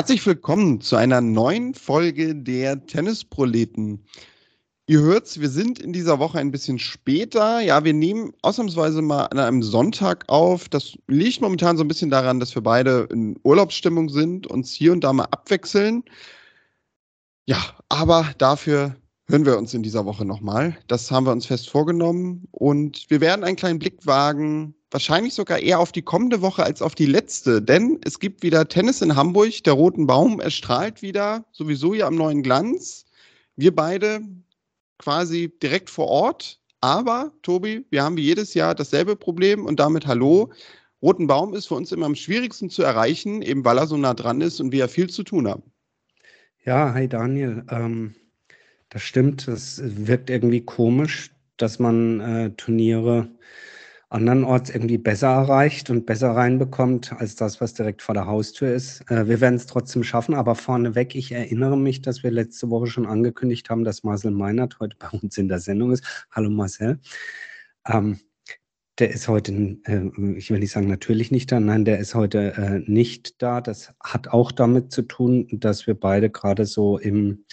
Herzlich willkommen zu einer neuen Folge der Tennisproleten. Ihr hört's, wir sind in dieser Woche ein bisschen später. Ja, wir nehmen ausnahmsweise mal an einem Sonntag auf. Das liegt momentan so ein bisschen daran, dass wir beide in Urlaubsstimmung sind, uns hier und da mal abwechseln. Ja, aber dafür hören wir uns in dieser Woche nochmal. Das haben wir uns fest vorgenommen und wir werden einen kleinen Blick wagen wahrscheinlich sogar eher auf die kommende Woche als auf die letzte, denn es gibt wieder Tennis in Hamburg. Der Roten Baum erstrahlt wieder, sowieso ja am neuen Glanz. Wir beide quasi direkt vor Ort. Aber, Tobi, wir haben wie jedes Jahr dasselbe Problem und damit Hallo. Roten Baum ist für uns immer am schwierigsten zu erreichen, eben weil er so nah dran ist und wir ja viel zu tun haben. Ja, hi Daniel. Ähm, das stimmt, das wirkt irgendwie komisch, dass man äh, Turniere andernorts irgendwie besser erreicht und besser reinbekommt als das, was direkt vor der Haustür ist. Äh, wir werden es trotzdem schaffen, aber vorneweg, ich erinnere mich, dass wir letzte Woche schon angekündigt haben, dass Marcel Meinert heute bei uns in der Sendung ist. Hallo Marcel. Ähm, der ist heute, äh, ich will nicht sagen natürlich nicht da, nein, der ist heute äh, nicht da. Das hat auch damit zu tun, dass wir beide gerade so im,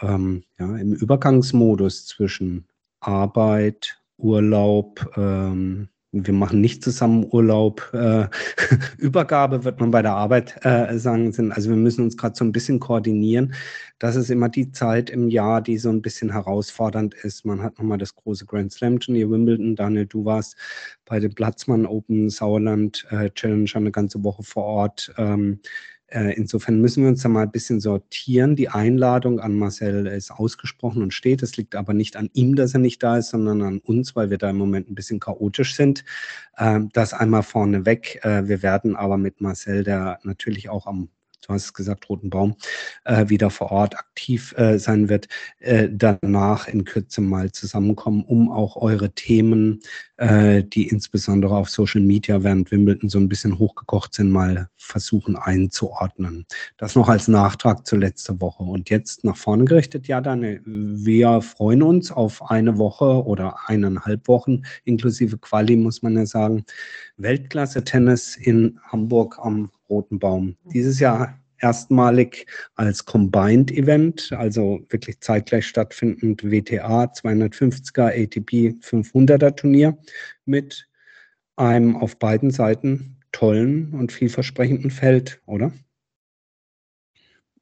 ähm, ja, im Übergangsmodus zwischen Arbeit, Urlaub, ähm, wir machen nicht zusammen Urlaub. Äh, Übergabe wird man bei der Arbeit äh, sagen. Sind, also wir müssen uns gerade so ein bisschen koordinieren. Das ist immer die Zeit im Jahr, die so ein bisschen herausfordernd ist. Man hat nochmal das große Grand Slam Turnier Wimbledon. Daniel, du warst bei dem Platzmann Open Sauerland äh, Challenge eine ganze Woche vor Ort. Ähm, äh, insofern müssen wir uns da mal ein bisschen sortieren. Die Einladung an Marcel ist ausgesprochen und steht. Es liegt aber nicht an ihm, dass er nicht da ist, sondern an uns, weil wir da im Moment ein bisschen chaotisch sind. Ähm, das einmal vorneweg. Äh, wir werden aber mit Marcel, der natürlich auch am du hast es gesagt, Roten Baum, äh, wieder vor Ort aktiv äh, sein wird, äh, danach in Kürze mal zusammenkommen, um auch eure Themen, äh, die insbesondere auf Social Media während Wimbledon so ein bisschen hochgekocht sind, mal versuchen einzuordnen. Das noch als Nachtrag zur letzten Woche. Und jetzt nach vorne gerichtet, ja, dann, wir freuen uns auf eine Woche oder eineinhalb Wochen, inklusive Quali, muss man ja sagen. Weltklasse-Tennis in Hamburg am Roten Baum. Dieses Jahr erstmalig als Combined Event, also wirklich zeitgleich stattfindend WTA 250er ATP 500er Turnier mit einem auf beiden Seiten tollen und vielversprechenden Feld, oder?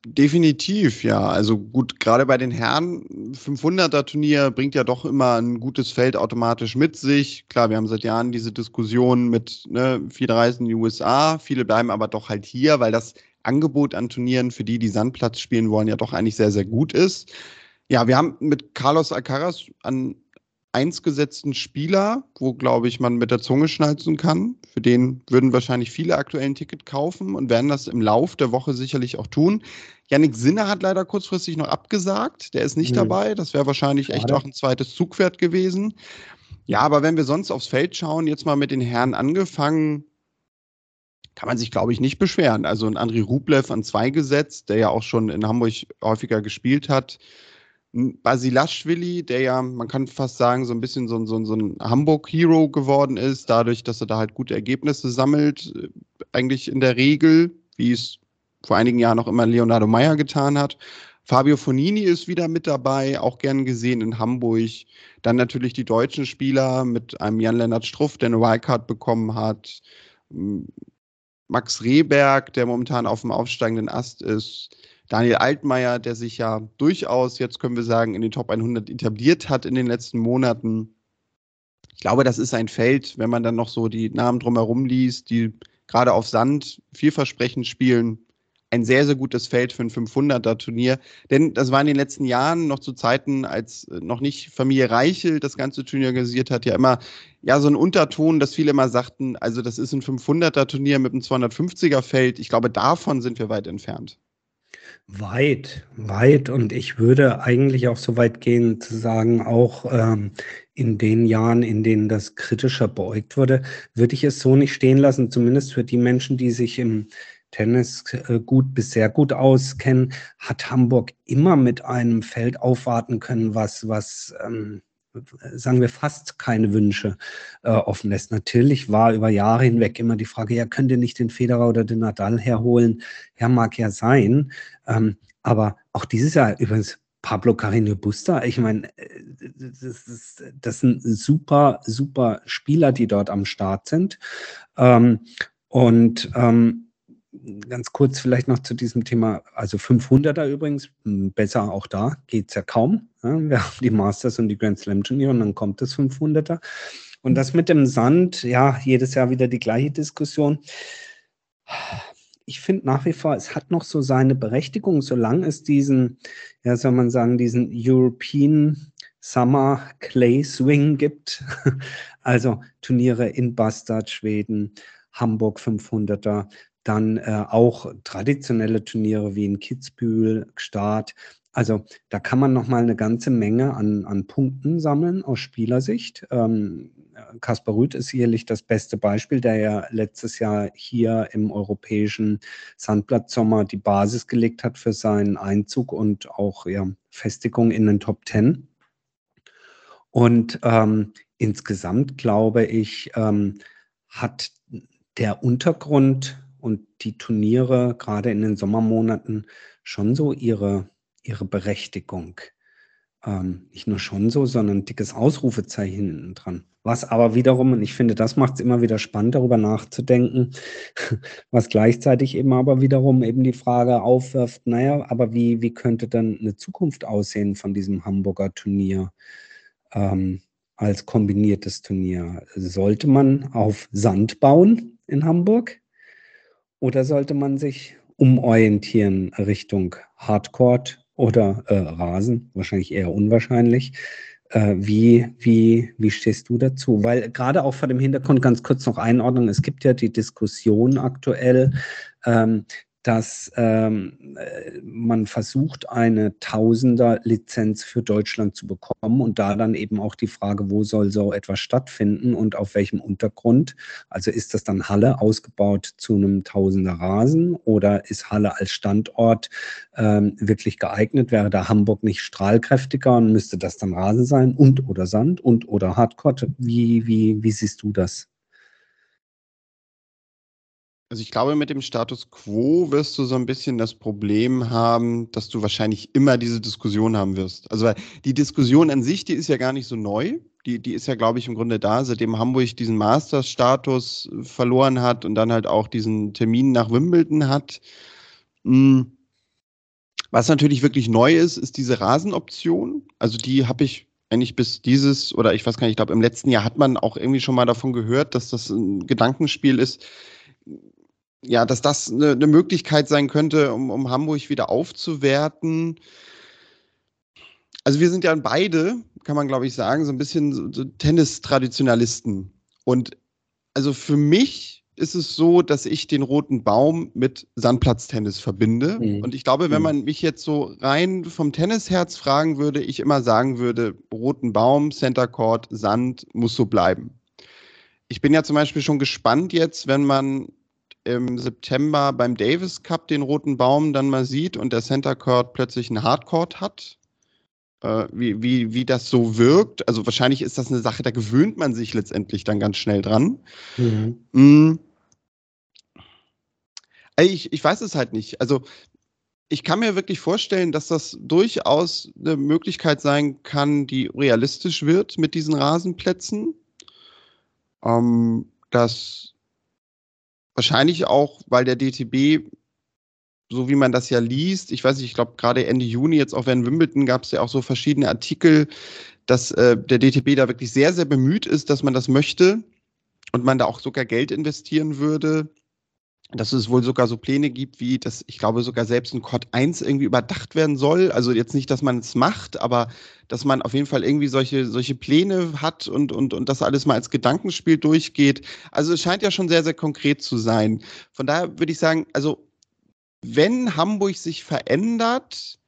Definitiv, ja. Also gut, gerade bei den Herren, 500er Turnier bringt ja doch immer ein gutes Feld automatisch mit sich. Klar, wir haben seit Jahren diese Diskussion mit, ne, viele reisen in die USA, viele bleiben aber doch halt hier, weil das Angebot an Turnieren für die, die Sandplatz spielen wollen, ja doch eigentlich sehr, sehr gut ist. Ja, wir haben mit Carlos Alcaraz an eins gesetzten Spieler, wo, glaube ich, man mit der Zunge schnalzen kann. Für den würden wahrscheinlich viele aktuell ein Ticket kaufen und werden das im Lauf der Woche sicherlich auch tun. Yannick Sinner hat leider kurzfristig noch abgesagt. Der ist nicht mhm. dabei. Das wäre wahrscheinlich echt auch ein zweites Zugpferd gewesen. Ja, aber wenn wir sonst aufs Feld schauen, jetzt mal mit den Herren angefangen, kann man sich, glaube ich, nicht beschweren. Also ein André Rublev an zwei gesetzt, der ja auch schon in Hamburg häufiger gespielt hat. Basilashvili, der ja, man kann fast sagen, so ein bisschen so, so, so ein Hamburg-Hero geworden ist, dadurch, dass er da halt gute Ergebnisse sammelt, äh, eigentlich in der Regel, wie es vor einigen Jahren auch immer Leonardo Meyer getan hat. Fabio Fonini ist wieder mit dabei, auch gern gesehen in Hamburg. Dann natürlich die deutschen Spieler mit einem Jan-Lennart Struff, der eine Wildcard bekommen hat. Max Rehberg, der momentan auf dem aufsteigenden Ast ist. Daniel Altmaier, der sich ja durchaus, jetzt können wir sagen, in den Top 100 etabliert hat in den letzten Monaten. Ich glaube, das ist ein Feld, wenn man dann noch so die Namen drumherum liest, die gerade auf Sand vielversprechend spielen, ein sehr, sehr gutes Feld für ein 500er-Turnier. Denn das war in den letzten Jahren noch zu Zeiten, als noch nicht Familie Reichel das ganze Turnier organisiert hat, ja immer ja so ein Unterton, dass viele immer sagten, also das ist ein 500er-Turnier mit einem 250er-Feld. Ich glaube, davon sind wir weit entfernt. Weit, weit. Und ich würde eigentlich auch so weit gehen zu sagen, auch ähm, in den Jahren, in denen das kritischer beäugt wurde, würde ich es so nicht stehen lassen, zumindest für die Menschen, die sich im Tennis äh, gut bis sehr gut auskennen, hat Hamburg immer mit einem Feld aufwarten können, was, was ähm, sagen wir, fast keine Wünsche äh, offen lässt. Natürlich war über Jahre hinweg immer die Frage, ja, könnt ihr nicht den Federer oder den Nadal herholen? Ja, mag ja sein. Ähm, aber auch dieses Jahr übrigens Pablo Carreño Busta, ich meine, äh, das, das, das, sind super, super Spieler, die dort am Start sind. Ähm, und ähm, ganz kurz vielleicht noch zu diesem Thema, also 500er übrigens, hm, besser auch da, geht es ja kaum. Wir haben die Masters und die Grand Slam Turniere und dann kommt das 500er. Und das mit dem Sand, ja, jedes Jahr wieder die gleiche Diskussion. Ich finde nach wie vor, es hat noch so seine Berechtigung, solange es diesen, ja, soll man sagen, diesen European Summer Clay Swing gibt. Also Turniere in Bastard, Schweden, Hamburg 500er, dann äh, auch traditionelle Turniere wie in Kitzbühel, Start. Also da kann man noch mal eine ganze Menge an, an Punkten sammeln aus Spielersicht. Ähm, Kaspar Rüth ist sicherlich das beste Beispiel, der ja letztes Jahr hier im europäischen Sandplatzsommer die Basis gelegt hat für seinen Einzug und auch ja, Festigung in den Top Ten. Und ähm, insgesamt glaube ich, ähm, hat der Untergrund und die Turniere gerade in den Sommermonaten schon so ihre, ihre Berechtigung. Ähm, nicht nur schon so, sondern ein dickes Ausrufezeichen hinten dran. Was aber wiederum, und ich finde, das macht es immer wieder spannend, darüber nachzudenken, was gleichzeitig eben aber wiederum eben die Frage aufwirft, naja, aber wie, wie könnte dann eine Zukunft aussehen von diesem Hamburger Turnier ähm, als kombiniertes Turnier? Sollte man auf Sand bauen in Hamburg? Oder sollte man sich umorientieren Richtung Hardcore oder äh, Rasen? Wahrscheinlich eher unwahrscheinlich. Äh, wie, wie, wie stehst du dazu? Weil gerade auch vor dem Hintergrund ganz kurz noch Einordnung, es gibt ja die Diskussion aktuell, ähm, dass ähm, äh, man versucht, eine Tausender-Lizenz für Deutschland zu bekommen und da dann eben auch die Frage, wo soll so etwas stattfinden und auf welchem Untergrund. Also ist das dann Halle ausgebaut zu einem Tausender Rasen oder ist Halle als Standort ähm, wirklich geeignet? Wäre da Hamburg nicht strahlkräftiger und müsste das dann Rasen sein und oder Sand und oder Hardcore? Wie, wie, wie siehst du das? Also ich glaube, mit dem Status quo wirst du so ein bisschen das Problem haben, dass du wahrscheinlich immer diese Diskussion haben wirst. Also die Diskussion an sich, die ist ja gar nicht so neu. Die, die ist ja, glaube ich, im Grunde da, seitdem Hamburg diesen Masters-Status verloren hat und dann halt auch diesen Termin nach Wimbledon hat. Hm. Was natürlich wirklich neu ist, ist diese Rasenoption. Also die habe ich eigentlich bis dieses, oder ich weiß gar nicht, ich glaube, im letzten Jahr hat man auch irgendwie schon mal davon gehört, dass das ein Gedankenspiel ist ja, dass das eine, eine Möglichkeit sein könnte, um, um Hamburg wieder aufzuwerten. Also wir sind ja beide, kann man glaube ich sagen, so ein bisschen so, so Tennis-Traditionalisten. Und also für mich ist es so, dass ich den roten Baum mit Sandplatztennis verbinde. Mhm. Und ich glaube, wenn mhm. man mich jetzt so rein vom Tennisherz fragen würde, ich immer sagen würde, roten Baum, Center Court, Sand muss so bleiben. Ich bin ja zum Beispiel schon gespannt jetzt, wenn man im September beim Davis Cup den roten Baum dann mal sieht und der Center Court plötzlich einen Hardcourt hat, äh, wie, wie, wie das so wirkt. Also wahrscheinlich ist das eine Sache, da gewöhnt man sich letztendlich dann ganz schnell dran. Mhm. Mhm. Ich, ich weiß es halt nicht. Also ich kann mir wirklich vorstellen, dass das durchaus eine Möglichkeit sein kann, die realistisch wird mit diesen Rasenplätzen. Ähm, dass Wahrscheinlich auch, weil der DTB, so wie man das ja liest, ich weiß nicht, ich glaube gerade Ende Juni, jetzt auch während Wimbledon, gab es ja auch so verschiedene Artikel, dass äh, der DTB da wirklich sehr, sehr bemüht ist, dass man das möchte und man da auch sogar Geld investieren würde dass es wohl sogar so Pläne gibt, wie dass ich glaube sogar selbst ein Code 1 irgendwie überdacht werden soll. Also jetzt nicht, dass man es macht, aber dass man auf jeden Fall irgendwie solche, solche Pläne hat und, und, und das alles mal als Gedankenspiel durchgeht. Also es scheint ja schon sehr, sehr konkret zu sein. Von daher würde ich sagen, also wenn Hamburg sich verändert,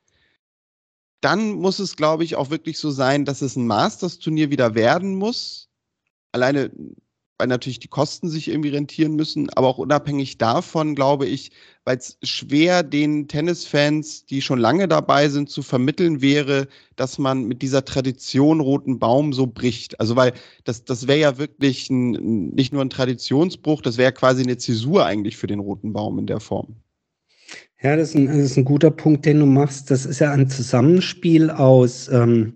dann muss es, glaube ich, auch wirklich so sein, dass es ein Masters-Turnier wieder werden muss. Alleine weil natürlich die Kosten sich irgendwie rentieren müssen, aber auch unabhängig davon, glaube ich, weil es schwer den Tennisfans, die schon lange dabei sind, zu vermitteln wäre, dass man mit dieser Tradition Roten Baum so bricht. Also weil das, das wäre ja wirklich ein, nicht nur ein Traditionsbruch, das wäre quasi eine Zäsur eigentlich für den Roten Baum in der Form. Ja, das ist, ein, das ist ein guter Punkt, den du machst. Das ist ja ein Zusammenspiel aus, ähm,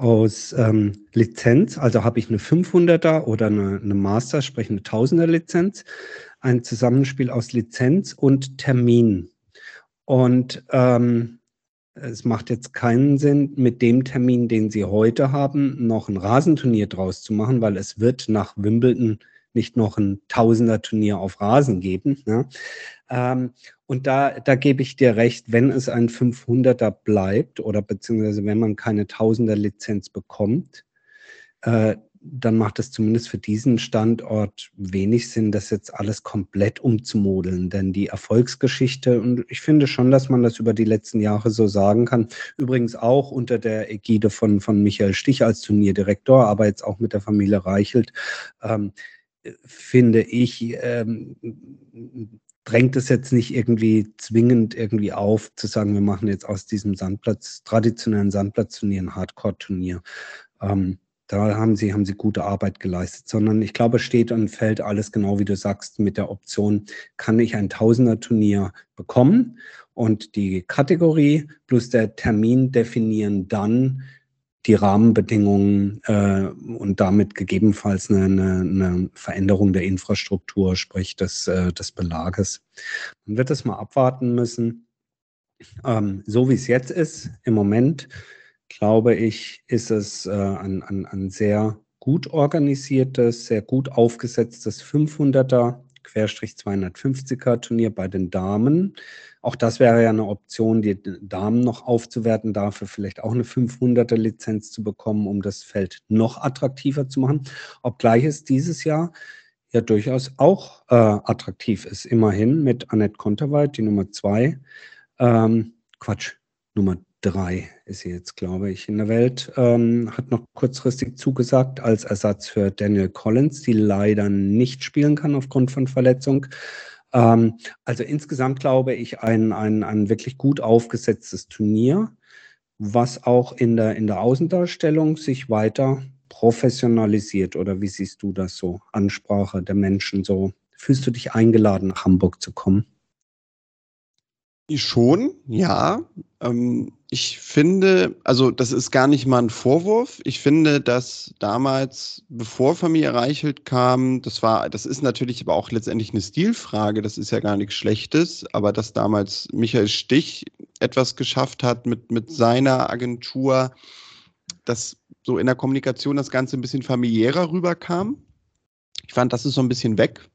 aus ähm, Lizenz. Also habe ich eine 500er oder eine, eine Master, sprich eine 1000er Lizenz. Ein Zusammenspiel aus Lizenz und Termin. Und ähm, es macht jetzt keinen Sinn, mit dem Termin, den Sie heute haben, noch ein Rasenturnier draus zu machen, weil es wird nach Wimbledon nicht noch ein Tausender-Turnier auf Rasen geben. Ne? Ähm, und da, da gebe ich dir recht, wenn es ein 500er bleibt oder beziehungsweise wenn man keine Tausender-Lizenz bekommt, äh, dann macht es zumindest für diesen Standort wenig Sinn, das jetzt alles komplett umzumodeln. Denn die Erfolgsgeschichte, und ich finde schon, dass man das über die letzten Jahre so sagen kann, übrigens auch unter der Ägide von, von Michael Stich als Turnierdirektor, aber jetzt auch mit der Familie Reichelt, ähm, finde ich, ähm, drängt es jetzt nicht irgendwie zwingend irgendwie auf, zu sagen, wir machen jetzt aus diesem Sandplatz, traditionellen Sandplatzturnier ein Hardcore-Turnier. Ähm, da haben sie, haben sie gute Arbeit geleistet, sondern ich glaube, steht und fällt alles genau wie du sagst mit der Option, kann ich ein Tausender-Turnier bekommen und die Kategorie plus der Termin definieren dann, die Rahmenbedingungen äh, und damit gegebenenfalls eine, eine, eine, Veränderung der Infrastruktur, sprich des, äh, des Belages. Man wird das mal abwarten müssen. Ähm, so wie es jetzt ist, im Moment, glaube ich, ist es äh, ein, ein, ein sehr gut organisiertes, sehr gut aufgesetztes 500er Querstrich 250er Turnier bei den Damen. Auch das wäre ja eine Option, die Damen noch aufzuwerten, dafür vielleicht auch eine 500er Lizenz zu bekommen, um das Feld noch attraktiver zu machen. Obgleich es dieses Jahr ja durchaus auch äh, attraktiv ist. Immerhin mit Annette Konterweit, die Nummer zwei. Ähm, Quatsch, Nummer drei ist sie jetzt, glaube ich, in der Welt. Ähm, hat noch kurzfristig zugesagt als Ersatz für Daniel Collins, die leider nicht spielen kann aufgrund von Verletzung. Ähm, also insgesamt glaube ich ein, ein, ein wirklich gut aufgesetztes Turnier, was auch in der, in der Außendarstellung sich weiter professionalisiert. Oder wie siehst du das so? Ansprache der Menschen so. Fühlst du dich eingeladen, nach Hamburg zu kommen? Schon, ja. Ähm, ich finde, also das ist gar nicht mal ein Vorwurf. Ich finde, dass damals, bevor Familie Reichelt kam, das war, das ist natürlich aber auch letztendlich eine Stilfrage, das ist ja gar nichts Schlechtes, aber dass damals Michael Stich etwas geschafft hat mit, mit seiner Agentur, dass so in der Kommunikation das Ganze ein bisschen familiärer rüberkam. Ich fand, das ist so ein bisschen weg.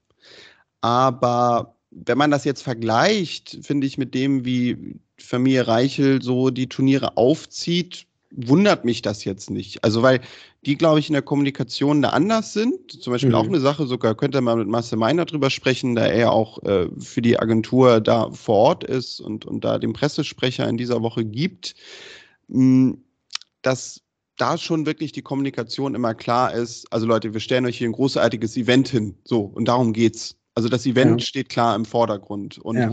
Aber wenn man das jetzt vergleicht, finde ich, mit dem, wie Familie Reichel so die Turniere aufzieht, wundert mich das jetzt nicht. Also, weil die, glaube ich, in der Kommunikation da anders sind. Zum Beispiel mhm. auch eine Sache, sogar könnte man mit Marcel Meiner drüber sprechen, da er auch äh, für die Agentur da vor Ort ist und, und da den Pressesprecher in dieser Woche gibt, mh, hm, dass da schon wirklich die Kommunikation immer klar ist. Also Leute, wir stellen euch hier ein großartiges Event hin. So, und darum geht's. Also das Event ja. steht klar im Vordergrund. Und ja.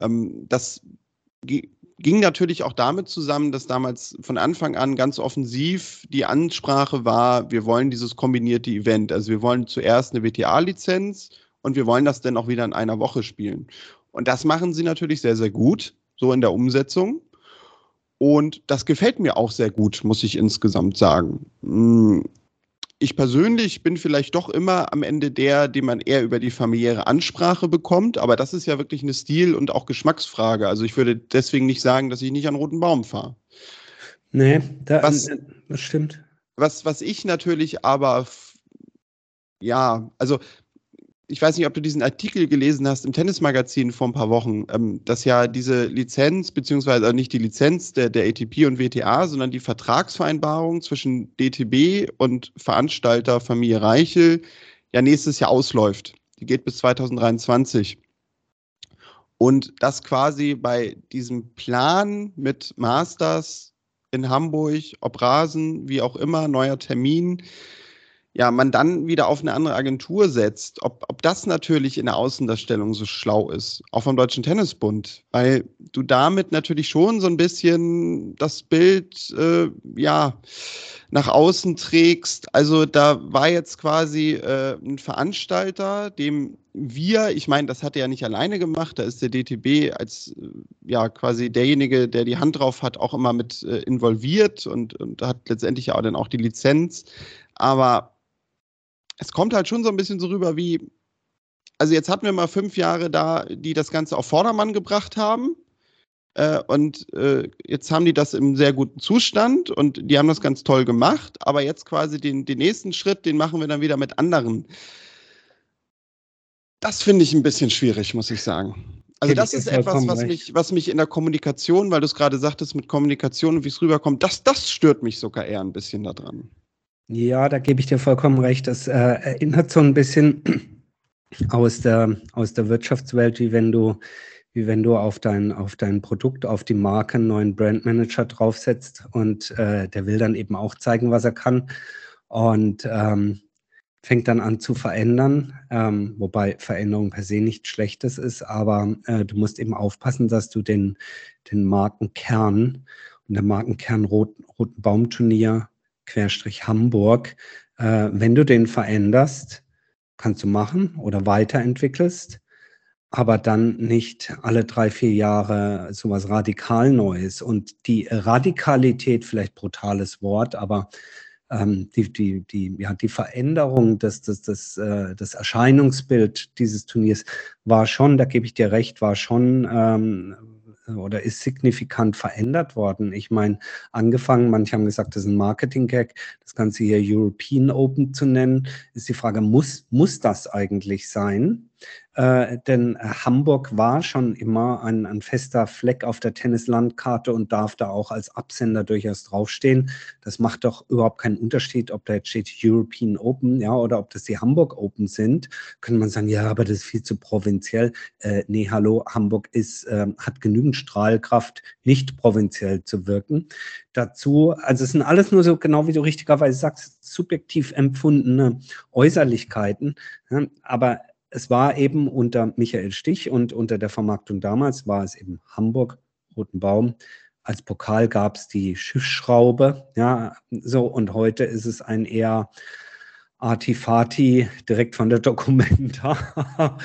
ähm, das ging natürlich auch damit zusammen, dass damals von Anfang an ganz offensiv die Ansprache war, wir wollen dieses kombinierte Event. Also wir wollen zuerst eine WTA-Lizenz und wir wollen das dann auch wieder in einer Woche spielen. Und das machen sie natürlich sehr, sehr gut, so in der Umsetzung. Und das gefällt mir auch sehr gut, muss ich insgesamt sagen. Ich persönlich bin vielleicht doch immer am Ende der, den man eher über die familiäre Ansprache bekommt, aber das ist ja wirklich eine Stil- und auch Geschmacksfrage. Also ich würde deswegen nicht sagen, dass ich nicht an roten Baum fahre. Nee, da, was, äh, das stimmt. Was, was ich natürlich aber, ja, also ich weiß nicht, ob du diesen Artikel gelesen hast im Tennismagazin vor ein paar Wochen, ähm, dass ja diese Lizenz, beziehungsweise nicht die Lizenz der, der ATP und WTA, sondern die Vertragsvereinbarung zwischen DTB und Veranstalter Familie Reichel ja nächstes Jahr ausläuft. Die geht bis 2023. Und das quasi bei diesem Plan mit Masters in Hamburg, ob Rasen, wie auch immer, neuer Termin, ja, man dann wieder auf eine andere Agentur setzt, ob, ob das natürlich in der Außendarstellung so schlau ist, auch vom Deutschen Tennisbund, weil du damit natürlich schon so ein bisschen das Bild, äh, ja, nach außen trägst. Also da war jetzt quasi äh, ein Veranstalter, dem wir, ich meine, das hat er ja nicht alleine gemacht, da ist der DTB als äh, ja quasi derjenige, der die Hand drauf hat, auch immer mit äh, involviert und, und hat letztendlich ja auch dann auch die Lizenz. Aber es kommt halt schon so ein bisschen so rüber wie, also jetzt hatten wir mal fünf Jahre da, die das Ganze auf Vordermann gebracht haben. Äh, und äh, jetzt haben die das im sehr guten Zustand und die haben das ganz toll gemacht. Aber jetzt quasi den, den nächsten Schritt, den machen wir dann wieder mit anderen. Das finde ich ein bisschen schwierig, muss ich sagen. Also das ist etwas, was mich, was mich in der Kommunikation, weil du es gerade sagtest mit Kommunikation und wie es rüberkommt, das, das stört mich sogar eher ein bisschen daran. Ja, da gebe ich dir vollkommen recht. Das äh, erinnert so ein bisschen aus der, aus der Wirtschaftswelt, wie wenn du, wie wenn du auf dein, auf dein Produkt, auf die Marke einen neuen Brandmanager draufsetzt und äh, der will dann eben auch zeigen, was er kann und ähm, fängt dann an zu verändern, ähm, wobei Veränderung per se nichts Schlechtes ist, aber äh, du musst eben aufpassen, dass du den, den Markenkern und der Markenkern Rot, Roten Baumturnier Hamburg. Äh, wenn du den veränderst, kannst du machen oder weiterentwickelst, aber dann nicht alle drei, vier Jahre sowas radikal Neues. Und die Radikalität, vielleicht brutales Wort, aber ähm, die, die, die, ja, die Veränderung des, des, des, äh, des Erscheinungsbild dieses Turniers war schon, da gebe ich dir recht, war schon ähm, oder ist signifikant verändert worden. Ich meine, angefangen, manche haben gesagt, das ist ein Marketing-Gag, das Ganze hier European Open zu nennen, ist die Frage, muss, muss das eigentlich sein? Äh, denn äh, Hamburg war schon immer ein, ein, fester Fleck auf der Tennislandkarte und darf da auch als Absender durchaus draufstehen. Das macht doch überhaupt keinen Unterschied, ob da jetzt steht European Open, ja, oder ob das die Hamburg Open sind. Könnte man sagen, ja, aber das ist viel zu provinziell. Äh, nee, hallo, Hamburg ist, äh, hat genügend Strahlkraft, nicht provinziell zu wirken. Dazu, also es sind alles nur so, genau wie du richtigerweise sagst, subjektiv empfundene Äußerlichkeiten. Ja, aber es war eben unter Michael Stich und unter der Vermarktung damals war es eben Hamburg, Roten Baum. Als Pokal gab es die Schiffsschraube, ja, so und heute ist es ein eher Artifati direkt von der Dokumenta,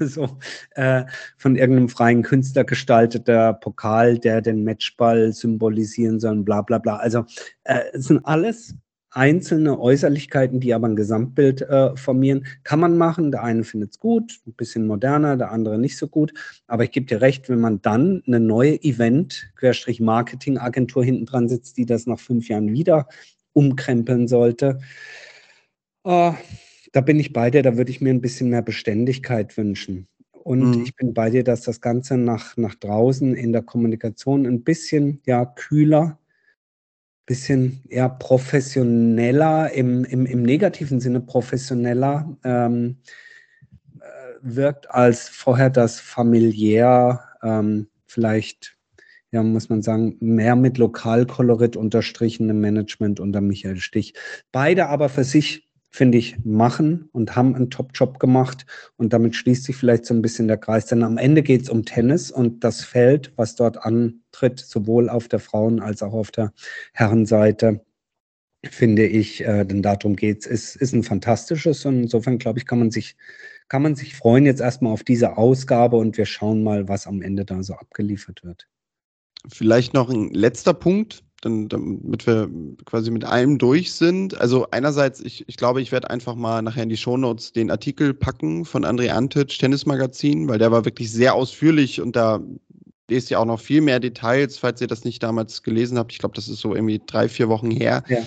so, äh, von irgendeinem freien Künstler gestalteter Pokal, der den Matchball symbolisieren soll, bla bla bla. Also äh, es sind alles einzelne Äußerlichkeiten, die aber ein Gesamtbild äh, formieren. Kann man machen. Der eine findet es gut, ein bisschen moderner, der andere nicht so gut. Aber ich gebe dir recht, wenn man dann eine neue Event-Marketing-Agentur hinten dran sitzt, die das nach fünf Jahren wieder umkrempeln sollte, äh, da bin ich bei dir, da würde ich mir ein bisschen mehr Beständigkeit wünschen. Und mhm. ich bin bei dir, dass das Ganze nach, nach draußen in der Kommunikation ein bisschen ja, kühler bisschen eher professioneller, im, im, im negativen Sinne professioneller ähm, äh, wirkt als vorher das familiär, ähm, vielleicht, ja, muss man sagen, mehr mit Lokalkolorit unterstrichene Management unter Michael Stich. Beide aber für sich finde ich, machen und haben einen Top-Job gemacht. Und damit schließt sich vielleicht so ein bisschen der Kreis. Denn am Ende geht es um Tennis und das Feld, was dort antritt, sowohl auf der Frauen- als auch auf der Herrenseite, finde ich, äh, denn darum geht es, ist, ist ein fantastisches. Und insofern, glaube ich, kann man sich, kann man sich freuen jetzt erstmal auf diese Ausgabe und wir schauen mal, was am Ende da so abgeliefert wird. Vielleicht noch ein letzter Punkt, dann, damit wir quasi mit allem durch sind. Also einerseits, ich, ich glaube, ich werde einfach mal nachher in die Shownotes den Artikel packen von André Antic, Tennismagazin, weil der war wirklich sehr ausführlich und da lest ihr auch noch viel mehr Details, falls ihr das nicht damals gelesen habt. Ich glaube, das ist so irgendwie drei, vier Wochen her. Ja.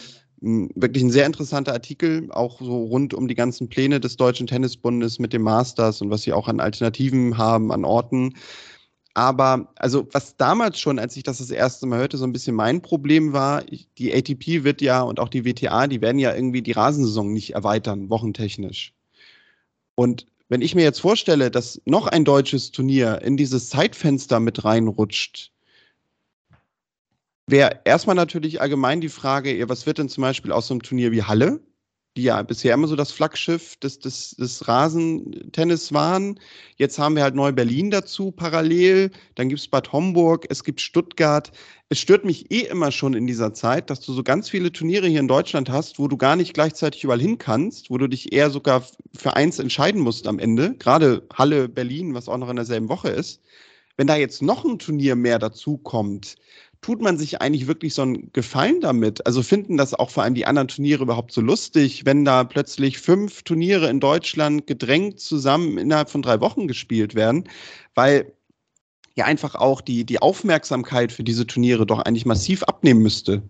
Wirklich ein sehr interessanter Artikel, auch so rund um die ganzen Pläne des Deutschen Tennisbundes mit dem Masters und was sie auch an Alternativen haben, an Orten. Aber also was damals schon, als ich das das erste Mal hörte, so ein bisschen mein Problem war, die ATP wird ja und auch die WTA, die werden ja irgendwie die Rasensaison nicht erweitern, wochentechnisch. Und wenn ich mir jetzt vorstelle, dass noch ein deutsches Turnier in dieses Zeitfenster mit reinrutscht, wäre erstmal natürlich allgemein die Frage, was wird denn zum Beispiel aus so einem Turnier wie Halle? Die ja bisher immer so das Flaggschiff des, des, des Rasentennis waren. Jetzt haben wir halt Neu-Berlin dazu parallel, dann gibt es Bad Homburg, es gibt Stuttgart. Es stört mich eh immer schon in dieser Zeit, dass du so ganz viele Turniere hier in Deutschland hast, wo du gar nicht gleichzeitig überall hin kannst, wo du dich eher sogar für eins entscheiden musst am Ende. Gerade Halle, Berlin, was auch noch in derselben Woche ist. Wenn da jetzt noch ein Turnier mehr dazu kommt, tut man sich eigentlich wirklich so einen Gefallen damit? Also finden das auch vor allem die anderen Turniere überhaupt so lustig, wenn da plötzlich fünf Turniere in Deutschland gedrängt zusammen innerhalb von drei Wochen gespielt werden? Weil ja einfach auch die, die Aufmerksamkeit für diese Turniere doch eigentlich massiv abnehmen müsste.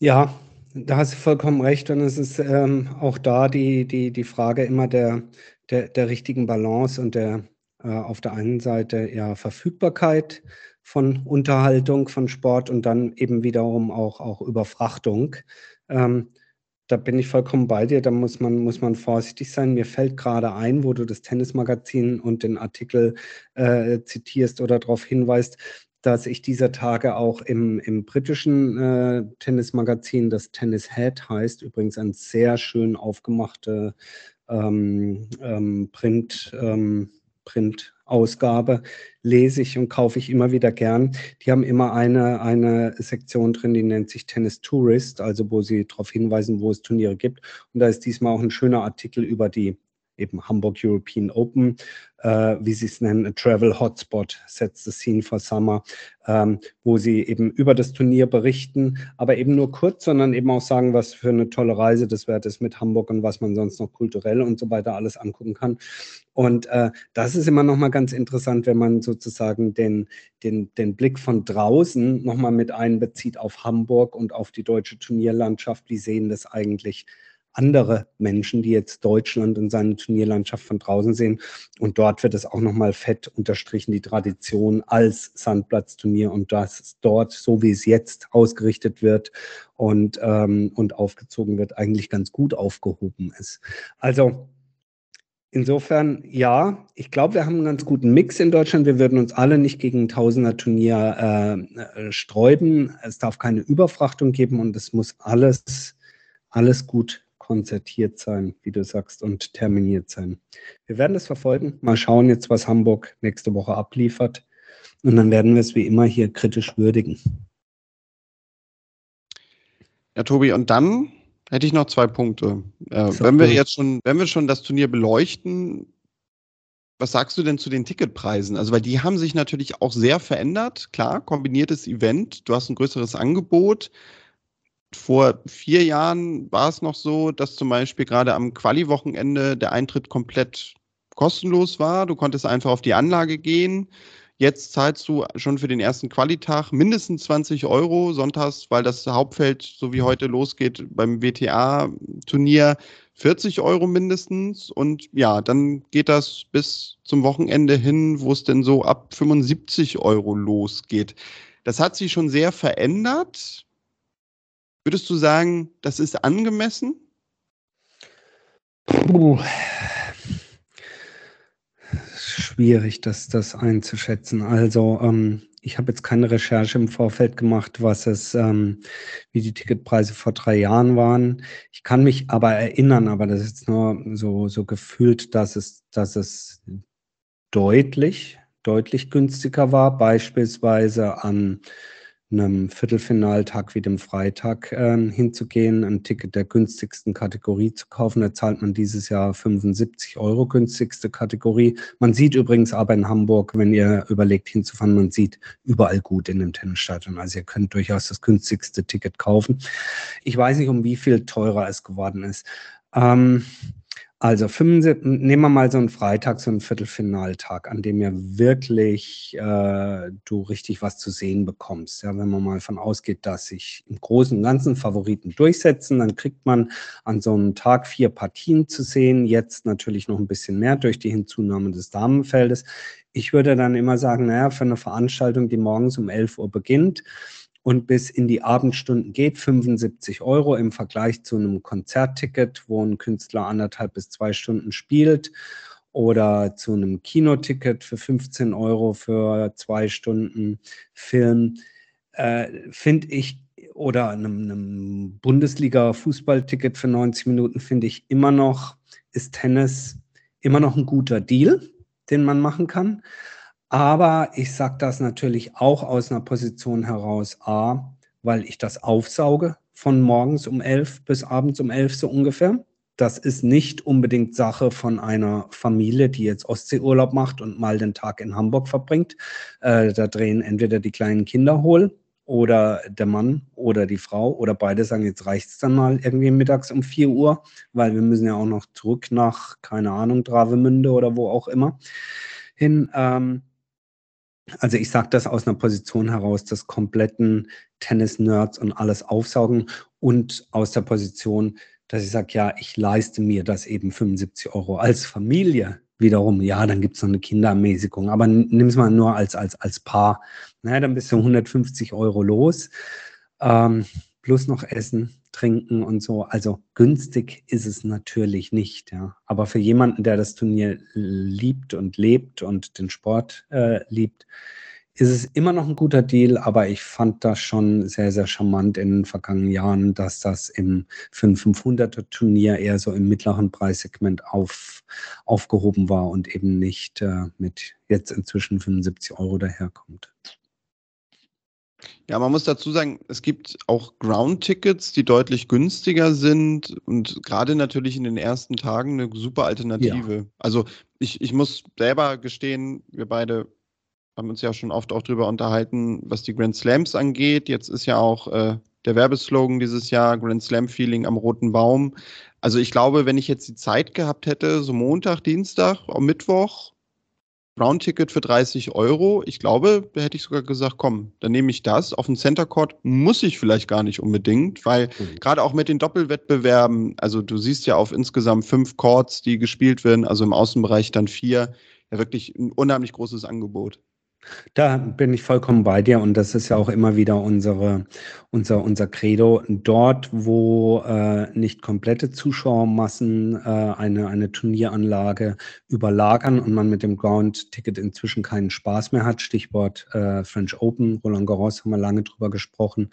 Ja, da hast du vollkommen recht. Und es ist ähm, auch da die, die, die Frage immer der, der, der richtigen Balance und der äh, auf der einen Seite ja Verfügbarkeit von Unterhaltung, von Sport und dann eben wiederum auch, auch Überfrachtung. Ähm, da bin ich vollkommen bei dir, da muss man, muss man vorsichtig sein. Mir fällt gerade ein, wo du das Tennismagazin und den Artikel äh, zitierst oder darauf hinweist, dass ich dieser Tage auch im, im britischen äh, Tennismagazin, das Tennis Head heißt, übrigens ein sehr schön aufgemachte ähm, ähm, Print, ähm, Print-Ausgabe lese ich und kaufe ich immer wieder gern. Die haben immer eine, eine Sektion drin, die nennt sich Tennis Tourist, also wo sie darauf hinweisen, wo es Turniere gibt. Und da ist diesmal auch ein schöner Artikel über die eben Hamburg European Open, äh, wie sie es nennen, a Travel Hotspot, sets the scene for summer, ähm, wo sie eben über das Turnier berichten, aber eben nur kurz, sondern eben auch sagen, was für eine tolle Reise das wert ist mit Hamburg und was man sonst noch kulturell und so weiter alles angucken kann. Und äh, das ist immer nochmal ganz interessant, wenn man sozusagen den, den, den Blick von draußen nochmal mit einbezieht auf Hamburg und auf die deutsche Turnierlandschaft. Wie sehen das eigentlich andere Menschen, die jetzt Deutschland und seine Turnierlandschaft von draußen sehen. Und dort wird es auch nochmal fett unterstrichen, die Tradition als Sandplatzturnier und das dort, so wie es jetzt ausgerichtet wird und, ähm, und aufgezogen wird, eigentlich ganz gut aufgehoben ist. Also Insofern, ja, ich glaube, wir haben einen ganz guten Mix in Deutschland. Wir würden uns alle nicht gegen ein Tausender-Turnier äh, äh, sträuben. Es darf keine Überfrachtung geben und es muss alles, alles gut konzertiert sein, wie du sagst, und terminiert sein. Wir werden das verfolgen. Mal schauen jetzt, was Hamburg nächste Woche abliefert. Und dann werden wir es wie immer hier kritisch würdigen. Ja, Tobi, und dann hätte ich noch zwei Punkte. Äh, wenn wir jetzt schon, wenn wir schon das Turnier beleuchten, was sagst du denn zu den Ticketpreisen? Also, weil die haben sich natürlich auch sehr verändert. Klar, kombiniertes Event, du hast ein größeres Angebot vor vier Jahren war es noch so, dass zum Beispiel gerade am Quali-Wochenende der Eintritt komplett kostenlos war. Du konntest einfach auf die Anlage gehen. Jetzt zahlst du schon für den ersten Qualitag mindestens 20 Euro sonntags, weil das Hauptfeld, so wie heute losgeht, beim WTA-Turnier 40 Euro mindestens. Und ja, dann geht das bis zum Wochenende hin, wo es denn so ab 75 Euro losgeht. Das hat sich schon sehr verändert. Würdest du sagen, das ist angemessen? Puh. Schwierig, das, das einzuschätzen. Also, ähm, ich habe jetzt keine Recherche im Vorfeld gemacht, was es, ähm, wie die Ticketpreise vor drei Jahren waren. Ich kann mich aber erinnern, aber das ist jetzt nur so, so gefühlt, dass es, dass es deutlich, deutlich günstiger war, beispielsweise an einem Viertelfinaltag wie dem Freitag äh, hinzugehen, ein Ticket der günstigsten Kategorie zu kaufen. Da zahlt man dieses Jahr 75 Euro günstigste Kategorie. Man sieht übrigens aber in Hamburg, wenn ihr überlegt hinzufahren, man sieht überall gut in dem Tennisstadion. Also ihr könnt durchaus das günstigste Ticket kaufen. Ich weiß nicht, um wie viel teurer es geworden ist. Ähm, also 75, nehmen wir mal so einen Freitag, so einen Viertelfinaltag, an dem ja wirklich äh, du richtig was zu sehen bekommst. Ja, wenn man mal von ausgeht, dass sich im Großen und Ganzen Favoriten durchsetzen, dann kriegt man an so einem Tag vier Partien zu sehen. Jetzt natürlich noch ein bisschen mehr durch die Hinzunahme des Damenfeldes. Ich würde dann immer sagen, naja, für eine Veranstaltung, die morgens um 11 Uhr beginnt, und bis in die Abendstunden geht, 75 Euro im Vergleich zu einem Konzertticket, wo ein Künstler anderthalb bis zwei Stunden spielt oder zu einem Kinoticket für 15 Euro für zwei Stunden Film, äh, finde ich oder einem, einem Bundesliga-Fußballticket für 90 Minuten finde ich immer noch, ist Tennis immer noch ein guter Deal, den man machen kann. Aber ich sage das natürlich auch aus einer Position heraus, A, weil ich das aufsauge von morgens um 11 bis abends um 11 so ungefähr. Das ist nicht unbedingt Sache von einer Familie, die jetzt Ostseeurlaub macht und mal den Tag in Hamburg verbringt. Äh, da drehen entweder die kleinen Kinder hohl oder der Mann oder die Frau oder beide sagen, jetzt reicht es dann mal irgendwie mittags um 4 Uhr, weil wir müssen ja auch noch zurück nach, keine Ahnung, Travemünde oder wo auch immer hin. Ähm, also ich sage das aus einer Position heraus des kompletten Tennis-Nerds und alles aufsaugen und aus der Position, dass ich sage, ja, ich leiste mir das eben 75 Euro als Familie wiederum. Ja, dann gibt es noch eine Kinderermäßigung, aber nimm es mal nur als, als, als Paar. Na, dann bist du 150 Euro los. Ähm, plus noch Essen, Trinken und so. Also günstig ist es natürlich nicht. Ja. Aber für jemanden, der das Turnier liebt und lebt und den Sport äh, liebt, ist es immer noch ein guter Deal, aber ich fand das schon sehr, sehr charmant in den vergangenen Jahren, dass das im für ein 500er Turnier eher so im mittleren Preissegment auf, aufgehoben war und eben nicht äh, mit jetzt inzwischen 75 Euro daherkommt. Ja, man muss dazu sagen, es gibt auch Ground-Tickets, die deutlich günstiger sind und gerade natürlich in den ersten Tagen eine super Alternative. Ja. Also ich, ich muss selber gestehen, wir beide haben uns ja schon oft auch drüber unterhalten, was die Grand Slams angeht. Jetzt ist ja auch äh, der Werbeslogan dieses Jahr Grand Slam Feeling am roten Baum. Also ich glaube, wenn ich jetzt die Zeit gehabt hätte, so Montag, Dienstag, Mittwoch, Roundticket für 30 Euro, ich glaube, da hätte ich sogar gesagt, komm, dann nehme ich das. Auf den Center Court muss ich vielleicht gar nicht unbedingt, weil mhm. gerade auch mit den Doppelwettbewerben, also du siehst ja auf insgesamt fünf Courts, die gespielt werden, also im Außenbereich dann vier, ja wirklich ein unheimlich großes Angebot. Da bin ich vollkommen bei dir und das ist ja auch immer wieder unsere, unser, unser Credo. Dort, wo äh, nicht komplette Zuschauermassen äh, eine, eine Turnieranlage überlagern und man mit dem Ground-Ticket inzwischen keinen Spaß mehr hat, Stichwort äh, French Open, Roland Garros haben wir lange drüber gesprochen.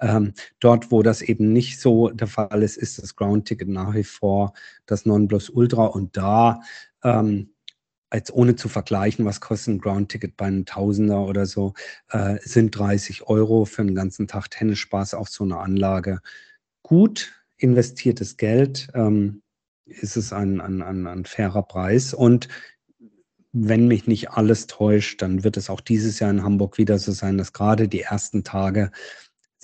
Ähm, dort, wo das eben nicht so der Fall ist, ist das Ground-Ticket nach wie vor das Nonplusultra und da ähm, jetzt ohne zu vergleichen, was kostet ein Ground-Ticket bei einem Tausender oder so, äh, sind 30 Euro für einen ganzen Tag Tennisspaß auf so einer Anlage. Gut investiertes Geld ähm, ist es ein, ein, ein, ein fairer Preis und wenn mich nicht alles täuscht, dann wird es auch dieses Jahr in Hamburg wieder so sein, dass gerade die ersten Tage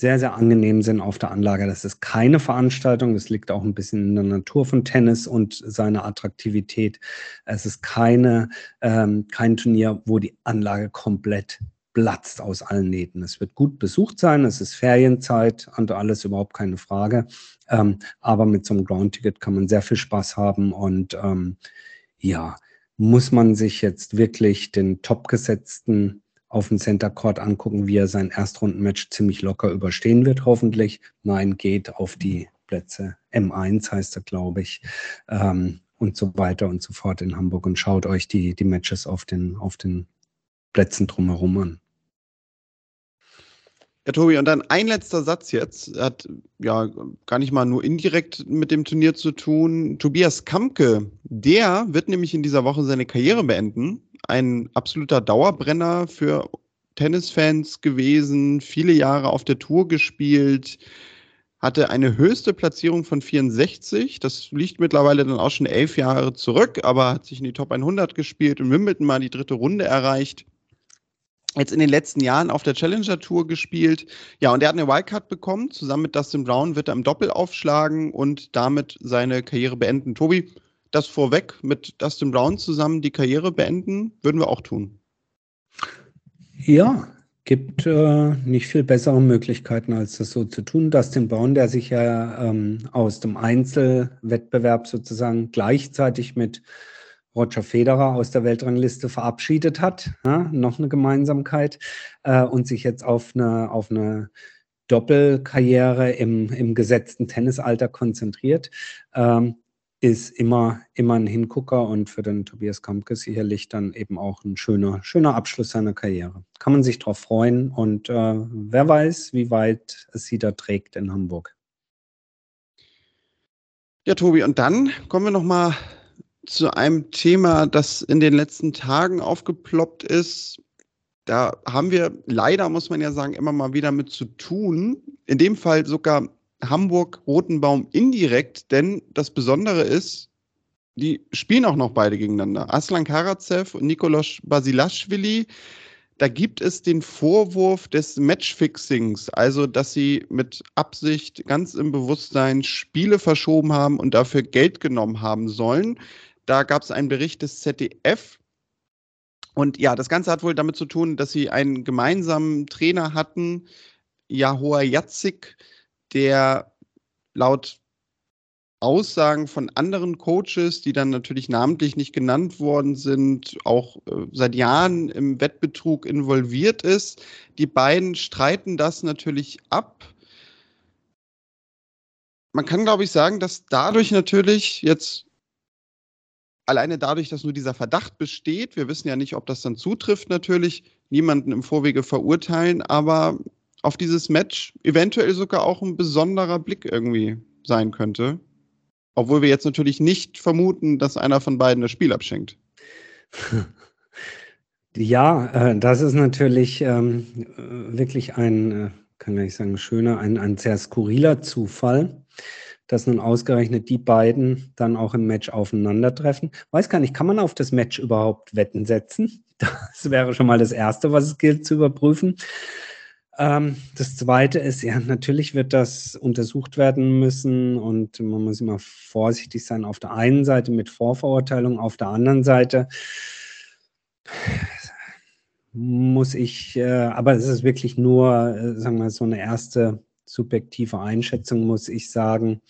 sehr, sehr angenehm sind auf der Anlage. Das ist keine Veranstaltung. Das liegt auch ein bisschen in der Natur von Tennis und seiner Attraktivität. Es ist keine, ähm, kein Turnier, wo die Anlage komplett platzt aus allen Nähten. Es wird gut besucht sein. Es ist Ferienzeit und alles überhaupt keine Frage. Ähm, aber mit so einem Ground-Ticket kann man sehr viel Spaß haben und ähm, ja, muss man sich jetzt wirklich den topgesetzten auf dem Center Court angucken, wie er sein Erstrundenmatch ziemlich locker überstehen wird, hoffentlich. Nein, geht auf die Plätze M1 heißt er, glaube ich, ähm, und so weiter und so fort in Hamburg und schaut euch die, die Matches auf den, auf den Plätzen drumherum an. Ja, Tobi, und dann ein letzter Satz jetzt, hat ja gar nicht mal nur indirekt mit dem Turnier zu tun. Tobias Kamke, der wird nämlich in dieser Woche seine Karriere beenden ein absoluter Dauerbrenner für Tennisfans gewesen, viele Jahre auf der Tour gespielt, hatte eine höchste Platzierung von 64. Das liegt mittlerweile dann auch schon elf Jahre zurück, aber hat sich in die Top 100 gespielt und Wimbledon mal die dritte Runde erreicht. Jetzt in den letzten Jahren auf der Challenger Tour gespielt. Ja, und er hat eine Wildcard bekommen. Zusammen mit Dustin Brown wird er im Doppel aufschlagen und damit seine Karriere beenden. Tobi, das vorweg mit Dustin Brown zusammen die Karriere beenden, würden wir auch tun. Ja, gibt äh, nicht viel bessere Möglichkeiten, als das so zu tun. Dustin Brown, der sich ja ähm, aus dem Einzelwettbewerb sozusagen gleichzeitig mit Roger Federer aus der Weltrangliste verabschiedet hat, ja, noch eine Gemeinsamkeit, äh, und sich jetzt auf eine, auf eine Doppelkarriere im, im gesetzten Tennisalter konzentriert. Ähm, ist immer, immer ein Hingucker und für den Tobias Kampke sicherlich dann eben auch ein schöner, schöner Abschluss seiner Karriere. Kann man sich darauf freuen und äh, wer weiß, wie weit es sie da trägt in Hamburg. Ja, Tobi, und dann kommen wir nochmal zu einem Thema, das in den letzten Tagen aufgeploppt ist. Da haben wir leider, muss man ja sagen, immer mal wieder mit zu tun. In dem Fall sogar Hamburg-Rotenbaum indirekt, denn das Besondere ist, die spielen auch noch beide gegeneinander. Aslan Karatsev und Nikolaus Basilashvili. Da gibt es den Vorwurf des Matchfixings, also dass sie mit Absicht ganz im Bewusstsein Spiele verschoben haben und dafür Geld genommen haben sollen. Da gab es einen Bericht des ZDF. Und ja, das Ganze hat wohl damit zu tun, dass sie einen gemeinsamen Trainer hatten, Jahoa Jatzik, der laut Aussagen von anderen Coaches, die dann natürlich namentlich nicht genannt worden sind, auch äh, seit Jahren im Wettbetrug involviert ist. Die beiden streiten das natürlich ab. Man kann, glaube ich, sagen, dass dadurch natürlich jetzt alleine dadurch, dass nur dieser Verdacht besteht, wir wissen ja nicht, ob das dann zutrifft, natürlich, niemanden im Vorwege verurteilen, aber auf dieses Match eventuell sogar auch ein besonderer Blick irgendwie sein könnte. Obwohl wir jetzt natürlich nicht vermuten, dass einer von beiden das Spiel abschenkt. Ja, äh, das ist natürlich ähm, wirklich ein, äh, kann ich sagen, schöner, ein, ein sehr skurriler Zufall, dass nun ausgerechnet die beiden dann auch im Match aufeinandertreffen. Weiß gar nicht, kann man auf das Match überhaupt Wetten setzen? Das wäre schon mal das Erste, was es gilt zu überprüfen. Ähm, das Zweite ist, ja, natürlich wird das untersucht werden müssen und man muss immer vorsichtig sein. Auf der einen Seite mit Vorverurteilung, auf der anderen Seite muss ich, äh, aber es ist wirklich nur, äh, sagen wir mal, so eine erste subjektive Einschätzung, muss ich sagen.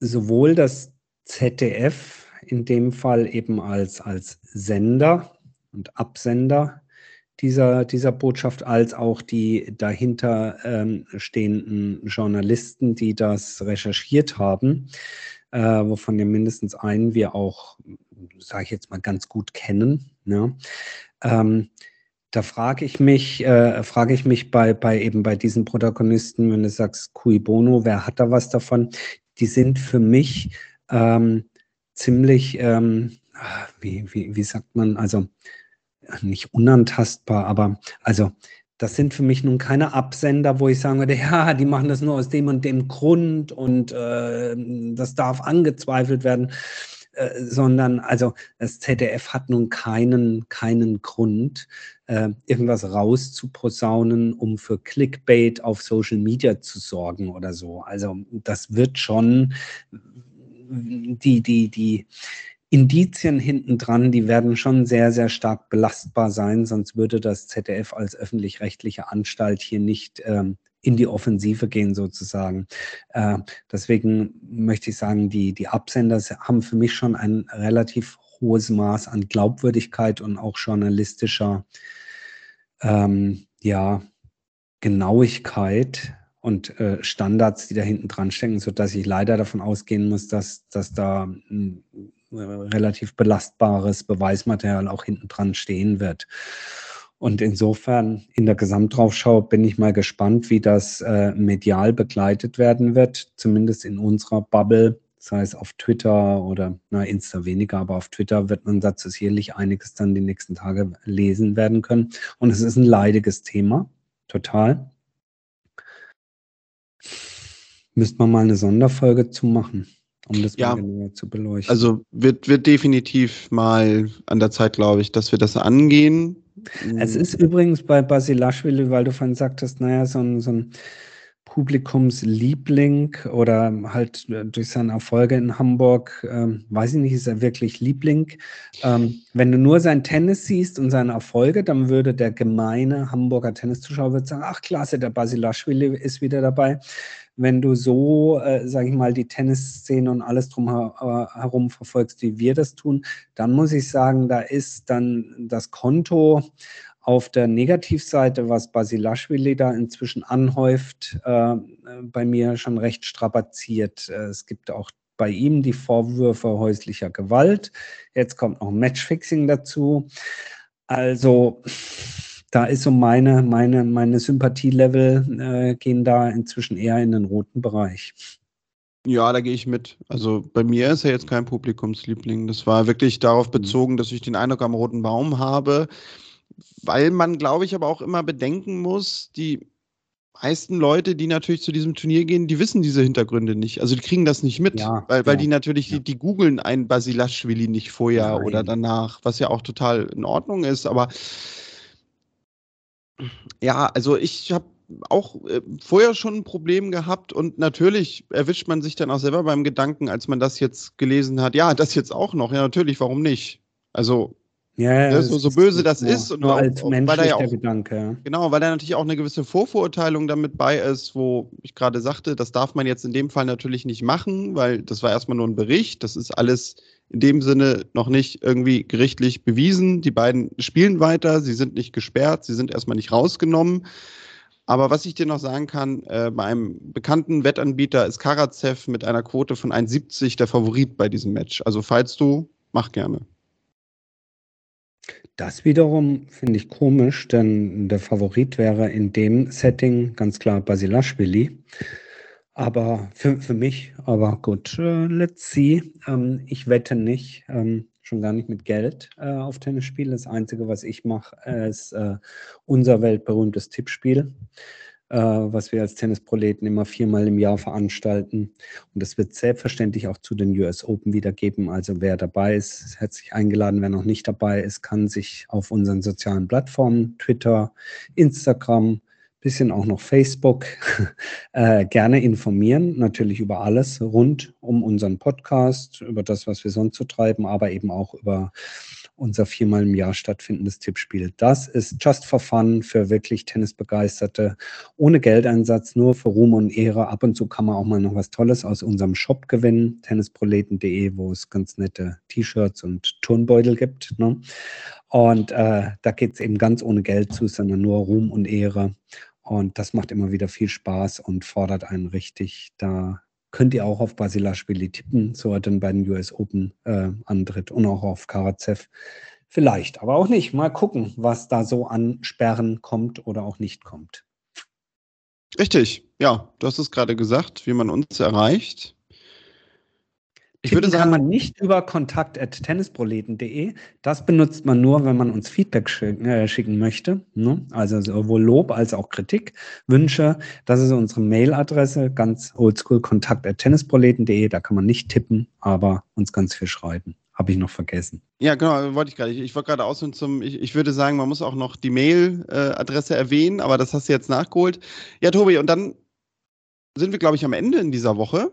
Sowohl das ZDF in dem Fall eben als, als Sender und Absender dieser, dieser Botschaft, als auch die dahinter ähm, stehenden Journalisten, die das recherchiert haben, äh, wovon ja mindestens einen wir auch, sage ich jetzt mal, ganz gut kennen. Ne? Ähm, da frage ich mich, äh, frage ich mich bei, bei eben bei diesen Protagonisten, wenn du sagst, cui bono, wer hat da was davon? Die sind für mich ähm, ziemlich, ähm, wie, wie, wie sagt man, also nicht unantastbar, aber also das sind für mich nun keine Absender, wo ich sagen würde, ja, die machen das nur aus dem und dem Grund und äh, das darf angezweifelt werden, äh, sondern also das ZDF hat nun keinen, keinen Grund, äh, irgendwas rauszuposaunen, um für Clickbait auf Social Media zu sorgen oder so. Also das wird schon die, die, die, Indizien hinten dran, die werden schon sehr, sehr stark belastbar sein, sonst würde das ZDF als öffentlich-rechtliche Anstalt hier nicht ähm, in die Offensive gehen sozusagen. Äh, deswegen möchte ich sagen, die, die Absender haben für mich schon ein relativ hohes Maß an Glaubwürdigkeit und auch journalistischer ähm, ja, Genauigkeit und äh, Standards, die da hinten dran stecken, sodass ich leider davon ausgehen muss, dass, dass da hm, relativ belastbares Beweismaterial auch hinten dran stehen wird. Und insofern in der Gesamtdraufschau bin ich mal gespannt, wie das äh, medial begleitet werden wird, zumindest in unserer Bubble, sei es auf Twitter oder na, Insta weniger, aber auf Twitter wird man dazu sicherlich einiges dann die nächsten Tage lesen werden können. Und es ist ein leidiges Thema, total. Müsste man mal eine Sonderfolge zu machen um das ja, mal genauer zu beleuchten. Also wird, wird definitiv mal an der Zeit, glaube ich, dass wir das angehen. Es ist übrigens bei Basilashvili, weil du vorhin sagtest, naja, so ein, so ein Publikumsliebling oder halt durch seine Erfolge in Hamburg, ähm, weiß ich nicht, ist er wirklich Liebling. Ähm, wenn du nur sein Tennis siehst und seine Erfolge, dann würde der gemeine Hamburger Tenniszuschauer sagen, ach klasse, der Basilashvili ist wieder dabei wenn du so, äh, sage ich mal, die Tennisszene und alles drumherum verfolgst, wie wir das tun, dann muss ich sagen, da ist dann das Konto auf der Negativseite, was Basilashvili da inzwischen anhäuft, äh, bei mir schon recht strapaziert. Äh, es gibt auch bei ihm die Vorwürfe häuslicher Gewalt. Jetzt kommt noch Matchfixing dazu. Also da ist so meine, meine, meine Sympathielevel äh, gehen da inzwischen eher in den roten Bereich. Ja, da gehe ich mit. Also bei mir ist er jetzt kein Publikumsliebling. Das war wirklich darauf mhm. bezogen, dass ich den Eindruck am roten Baum habe, weil man, glaube ich, aber auch immer bedenken muss, die meisten Leute, die natürlich zu diesem Turnier gehen, die wissen diese Hintergründe nicht. Also die kriegen das nicht mit, ja, weil, weil ja, die natürlich, ja. die, die googeln einen Basilashvili nicht vorher Nein. oder danach, was ja auch total in Ordnung ist. Aber ja, also ich habe auch äh, vorher schon ein Problem gehabt und natürlich erwischt man sich dann auch selber beim Gedanken, als man das jetzt gelesen hat, ja, das jetzt auch noch, ja, natürlich, warum nicht? Also ja, ja so, so böse das nur, ist und nur auch, als menschlicher ja auch, Gedanke. Genau, weil da natürlich auch eine gewisse Vorverurteilung damit bei ist, wo ich gerade sagte, das darf man jetzt in dem Fall natürlich nicht machen, weil das war erstmal nur ein Bericht, das ist alles in dem Sinne noch nicht irgendwie gerichtlich bewiesen. Die beiden spielen weiter, sie sind nicht gesperrt, sie sind erstmal nicht rausgenommen. Aber was ich dir noch sagen kann, äh, bei einem bekannten Wettanbieter ist Karatsev mit einer Quote von 1,70 der Favorit bei diesem Match. Also falls du, mach gerne. Das wiederum finde ich komisch, denn der Favorit wäre in dem Setting ganz klar Basilashvili. Aber für, für mich, aber gut, äh, let's see. Ähm, ich wette nicht, ähm, schon gar nicht mit Geld äh, auf Tennisspiele. Das Einzige, was ich mache, ist äh, unser weltberühmtes Tippspiel was wir als Tennisproleten immer viermal im Jahr veranstalten. Und es wird selbstverständlich auch zu den US Open wieder geben. Also wer dabei ist, ist herzlich eingeladen. Wer noch nicht dabei ist, kann sich auf unseren sozialen Plattformen, Twitter, Instagram, bisschen auch noch Facebook, äh, gerne informieren, natürlich über alles rund um unseren Podcast, über das, was wir sonst so treiben, aber eben auch über unser viermal im Jahr stattfindendes Tippspiel. Das ist just for fun für wirklich Tennisbegeisterte, ohne Geldeinsatz, nur für Ruhm und Ehre. Ab und zu kann man auch mal noch was Tolles aus unserem Shop gewinnen, tennisproleten.de, wo es ganz nette T-Shirts und Turnbeutel gibt. Ne? Und äh, da geht es eben ganz ohne Geld zu, sondern nur Ruhm und Ehre. Und das macht immer wieder viel Spaß und fordert einen richtig. Da könnt ihr auch auf Basilashvili tippen, so er dann bei den US Open äh, antritt und auch auf Karatsev. Vielleicht, aber auch nicht. Mal gucken, was da so an Sperren kommt oder auch nicht kommt. Richtig, ja, du hast es gerade gesagt, wie man uns erreicht. Ich würde sagen, kann man nicht über kontakt.tennisproleten.de. Das benutzt man nur, wenn man uns Feedback schicken, äh, schicken möchte. Ne? Also sowohl Lob als auch Kritik, Wünsche. Das ist unsere Mailadresse, ganz oldschool, kontakt.tennisproleten.de. Da kann man nicht tippen, aber uns ganz viel schreiben. Habe ich noch vergessen. Ja, genau, wollte ich gerade. Ich, ich wollte gerade aus und zum, ich, ich, würde sagen, man muss auch noch die Mailadresse äh, erwähnen, aber das hast du jetzt nachgeholt. Ja, Tobi, und dann sind wir, glaube ich, am Ende in dieser Woche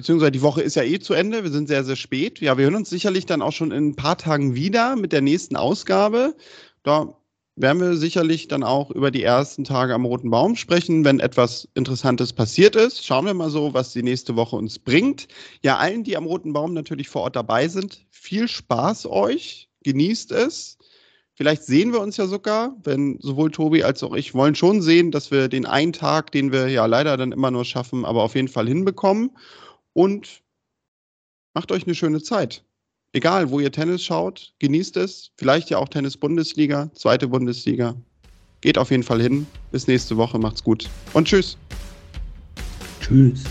beziehungsweise die Woche ist ja eh zu Ende. Wir sind sehr, sehr spät. Ja, wir hören uns sicherlich dann auch schon in ein paar Tagen wieder mit der nächsten Ausgabe. Da werden wir sicherlich dann auch über die ersten Tage am Roten Baum sprechen, wenn etwas Interessantes passiert ist. Schauen wir mal so, was die nächste Woche uns bringt. Ja, allen, die am Roten Baum natürlich vor Ort dabei sind, viel Spaß euch. Genießt es. Vielleicht sehen wir uns ja sogar, wenn sowohl Tobi als auch ich wollen schon sehen, dass wir den einen Tag, den wir ja leider dann immer nur schaffen, aber auf jeden Fall hinbekommen und macht euch eine schöne Zeit. Egal, wo ihr Tennis schaut, genießt es. Vielleicht ja auch Tennis-Bundesliga, zweite Bundesliga. Geht auf jeden Fall hin. Bis nächste Woche. Macht's gut. Und tschüss. Tschüss.